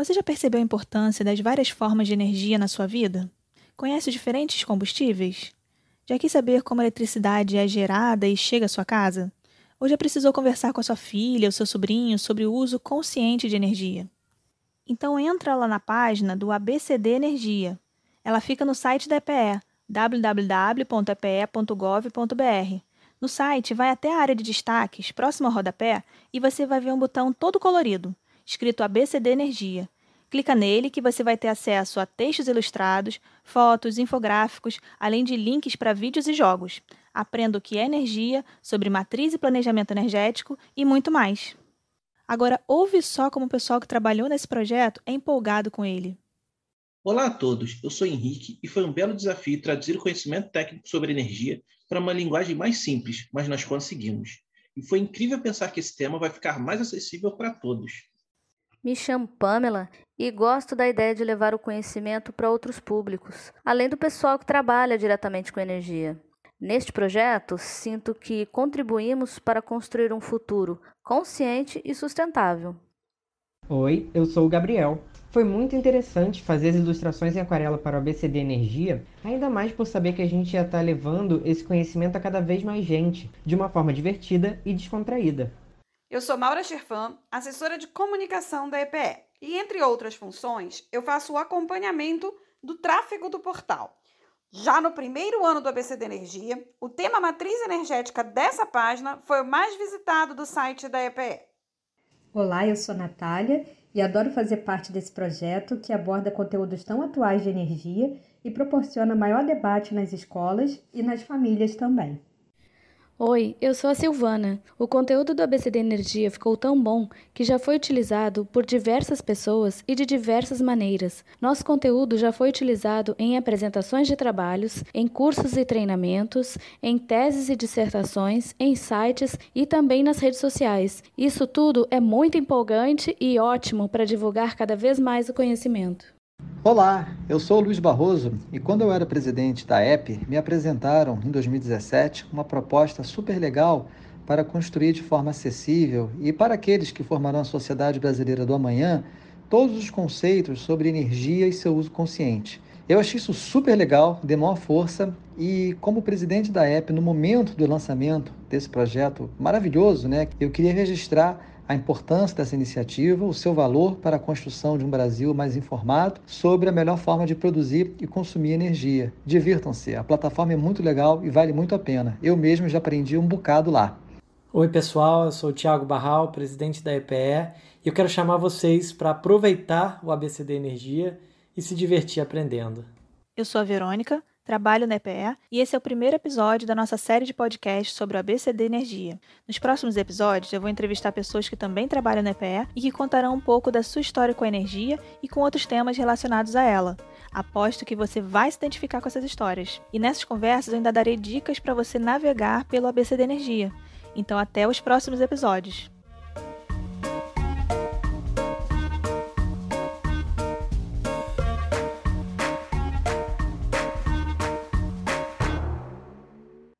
Você já percebeu a importância das várias formas de energia na sua vida? Conhece diferentes combustíveis? Já quis saber como a eletricidade é gerada e chega à sua casa? Ou já precisou conversar com a sua filha ou seu sobrinho sobre o uso consciente de energia? Então entra lá na página do ABCD Energia. Ela fica no site da EPE, www.epe.gov.br. No site, vai até a área de destaques, próximo ao rodapé, e você vai ver um botão todo colorido, escrito ABCD Energia. Clica nele que você vai ter acesso a textos ilustrados, fotos, infográficos, além de links para vídeos e jogos. Aprenda o que é energia, sobre matriz e planejamento energético e muito mais. Agora, ouve só como o pessoal que trabalhou nesse projeto é empolgado com ele. Olá a todos, eu sou Henrique e foi um belo desafio traduzir o conhecimento técnico sobre energia para uma linguagem mais simples, mas nós conseguimos. E foi incrível pensar que esse tema vai ficar mais acessível para todos. Me chamo Pamela e gosto da ideia de levar o conhecimento para outros públicos, além do pessoal que trabalha diretamente com energia. Neste projeto, sinto que contribuímos para construir um futuro consciente e sustentável. Oi, eu sou o Gabriel. Foi muito interessante fazer as ilustrações em aquarela para o ABCD Energia, ainda mais por saber que a gente ia estar levando esse conhecimento a cada vez mais gente, de uma forma divertida e descontraída. Eu sou Maura Scherfan, assessora de comunicação da EPE, e entre outras funções, eu faço o acompanhamento do tráfego do portal. Já no primeiro ano do ABC de Energia, o tema matriz energética dessa página foi o mais visitado do site da EPE. Olá, eu sou Natália e adoro fazer parte desse projeto que aborda conteúdos tão atuais de energia e proporciona maior debate nas escolas e nas famílias também. Oi, eu sou a Silvana. O conteúdo do ABCD Energia ficou tão bom que já foi utilizado por diversas pessoas e de diversas maneiras. Nosso conteúdo já foi utilizado em apresentações de trabalhos, em cursos e treinamentos, em teses e dissertações, em sites e também nas redes sociais. Isso tudo é muito empolgante e ótimo para divulgar cada vez mais o conhecimento. Olá, eu sou o Luiz Barroso e quando eu era presidente da EP, me apresentaram em 2017 uma proposta super legal para construir de forma acessível e para aqueles que formarão a sociedade brasileira do amanhã todos os conceitos sobre energia e seu uso consciente. Eu achei isso super legal, dei maior força e como presidente da EP no momento do lançamento desse projeto maravilhoso, né, eu queria registrar a importância dessa iniciativa, o seu valor para a construção de um Brasil mais informado sobre a melhor forma de produzir e consumir energia. Divirtam-se, a plataforma é muito legal e vale muito a pena. Eu mesmo já aprendi um bocado lá. Oi, pessoal, eu sou o Thiago Barral, presidente da EPE, e eu quero chamar vocês para aproveitar o ABCD Energia e se divertir aprendendo. Eu sou a Verônica, trabalho na EPE e esse é o primeiro episódio da nossa série de podcasts sobre o ABCD Energia. Nos próximos episódios, eu vou entrevistar pessoas que também trabalham na EPE e que contarão um pouco da sua história com a energia e com outros temas relacionados a ela. Aposto que você vai se identificar com essas histórias. E nessas conversas eu ainda darei dicas para você navegar pelo ABCD Energia. Então, até os próximos episódios.